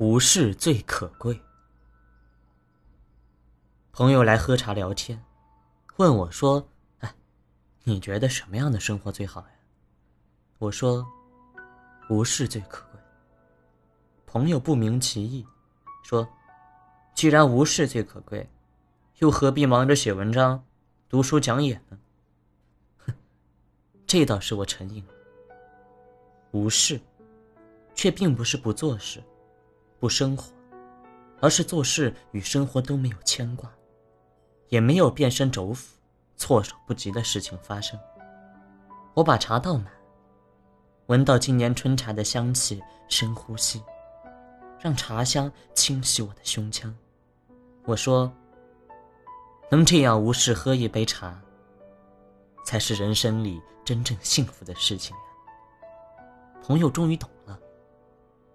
无事最可贵。朋友来喝茶聊天，问我说：“哎，你觉得什么样的生活最好呀？”我说：“无事最可贵。”朋友不明其意，说：“既然无事最可贵，又何必忙着写文章、读书讲演呢？”哼，这倒是我沉吟了。无事，却并不是不做事。不生活，而是做事与生活都没有牵挂，也没有变身轴腐、措手不及的事情发生。我把茶倒满，闻到今年春茶的香气，深呼吸，让茶香清洗我的胸腔。我说：“能这样无事喝一杯茶，才是人生里真正幸福的事情呀。”朋友终于懂了，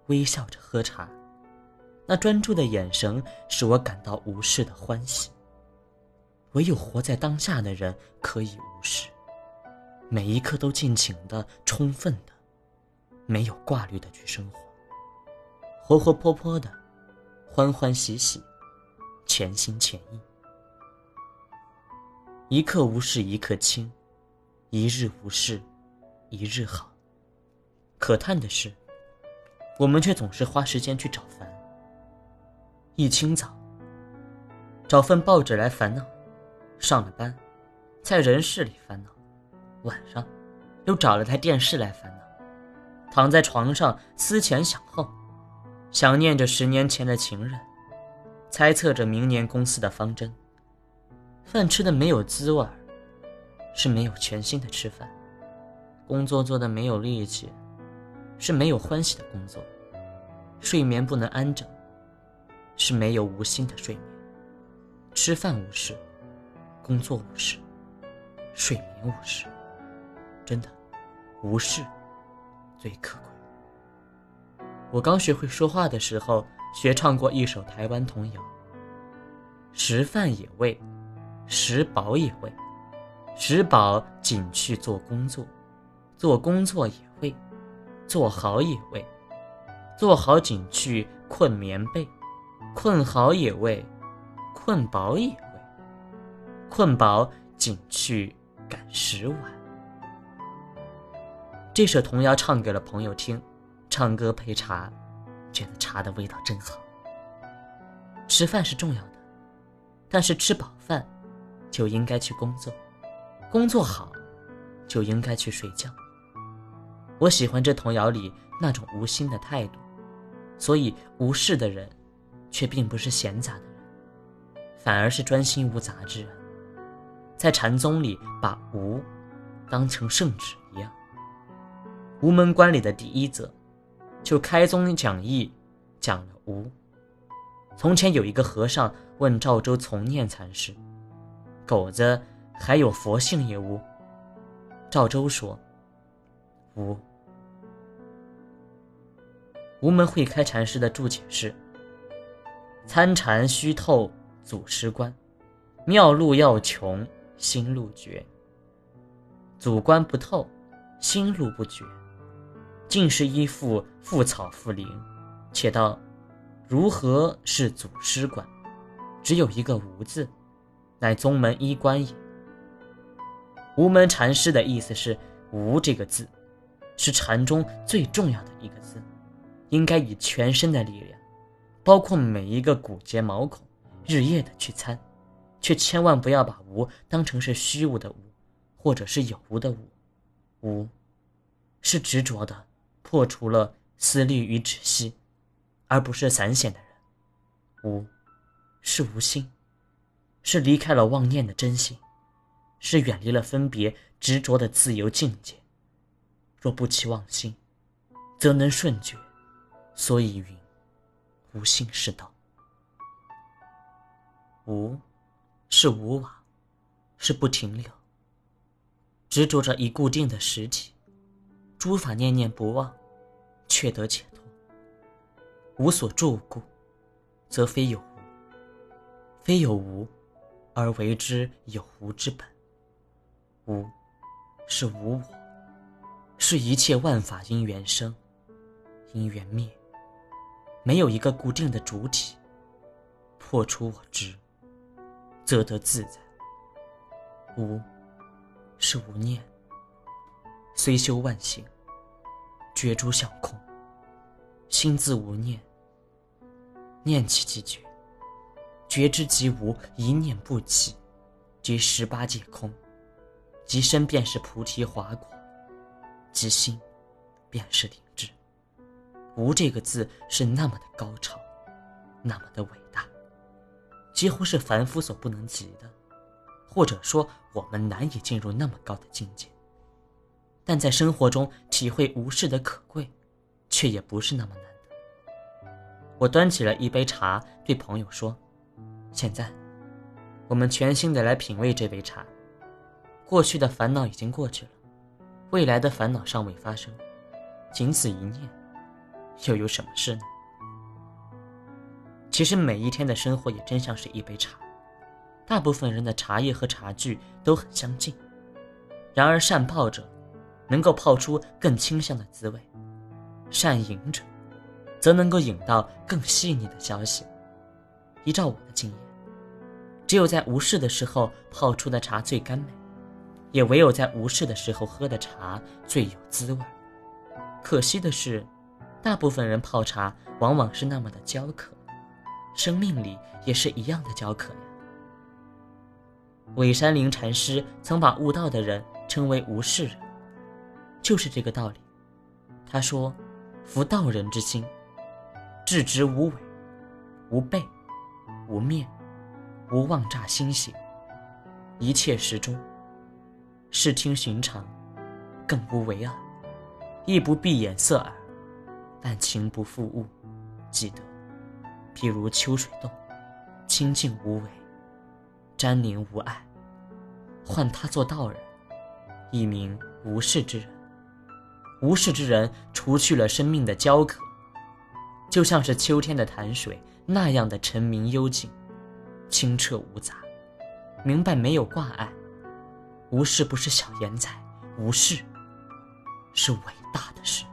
微笑着喝茶。那专注的眼神使我感到无事的欢喜。唯有活在当下的人可以无事，每一刻都尽情的、充分的，没有挂虑的去生活，活活泼泼的，欢欢喜喜，全心全意。一刻无事一刻轻，一日无事一日好。可叹的是，我们却总是花时间去找烦。一清早，找份报纸来烦恼；上了班，在人事里烦恼；晚上，又找了台电视来烦恼；躺在床上思前想后，想念着十年前的情人，猜测着明年公司的方针。饭吃的没有滋味是没有全心的吃饭；工作做的没有力气，是没有欢喜的工作；睡眠不能安整。是没有无心的睡眠，吃饭无事，工作无事，睡眠无事。真的，无事最可贵。我刚学会说话的时候，学唱过一首台湾童谣：食饭也为，食饱也为，食饱仅去做工作，做工作也为，做好也为，做好仅去困棉被。困好也未，困饱也未，困饱仅去赶十碗。这首童谣唱给了朋友听，唱歌配茶，觉得茶的味道真好。吃饭是重要的，但是吃饱饭就应该去工作，工作好就应该去睡觉。我喜欢这童谣里那种无心的态度，所以无事的人。却并不是闲杂的人，反而是专心无杂之人。在禅宗里，把无当成圣旨一样。无门关里的第一则，就开宗讲义讲了无。从前有一个和尚问赵州从念禅师：“狗子还有佛性也无？”赵州说：“无。”无门会开禅师的注解是。参禅须透祖师观，妙路要穷心路绝。祖观不透，心路不绝，尽是依附附草附林。且道如何是祖师观？只有一个无字，乃宗门一观也。无门禅师的意思是，无这个字，是禅中最重要的一个字，应该以全身的力量。包括每一个骨节毛孔，日夜的去参，却千万不要把无当成是虚无的无，或者是有无的无。无，是执着的，破除了思虑与止息，而不是散显的人。无，是无心，是离开了妄念的真心，是远离了分别执着的自由境界。若不起妄心，则能顺觉。所以云。无心是道，无是无往，是不停留。执着着一固定的实体，诸法念念不忘，却得解脱。无所住故，则非有无；非有无，而为之有无之本。无是无我，是一切万法因缘生，因缘灭。没有一个固定的主体。破除我执，则得自在。无，是无念。虽修万行，觉诸相空。心自无念，念起即觉。觉之即无，一念不起，即十八界空。即身便是菩提华果，即心便是灵智。无这个字是那么的高超，那么的伟大。几乎是凡夫所不能及的，或者说我们难以进入那么高的境界。但在生活中体会无事的可贵，却也不是那么难的。我端起了一杯茶，对朋友说：“现在，我们全心的来品味这杯茶。过去的烦恼已经过去了，未来的烦恼尚未发生，仅此一念，又有什么事呢？”其实每一天的生活也真像是一杯茶，大部分人的茶叶和茶具都很相近，然而善泡者能够泡出更清香的滋味，善饮者则能够饮到更细腻的消息。依照我的经验，只有在无事的时候泡出的茶最甘美，也唯有在无事的时候喝的茶最有滋味。可惜的是，大部分人泡茶往往是那么的焦渴。生命里也是一样的焦渴呀。韦山林禅师曾把悟道的人称为无事人，就是这个道理。他说：“夫道人之心，至直无伪，无背，无面，无妄诈心行，一切时中，视听寻常，更无为二，亦不闭眼色耳，但情不负物，记得。”譬如秋水洞，清净无为，沾宁无碍，唤他做道人，一名无事之人。无事之人除去了生命的焦渴，就像是秋天的潭水那样的澄明幽静，清澈无杂，明白没有挂碍。无事不是小言财，无事是伟大的事。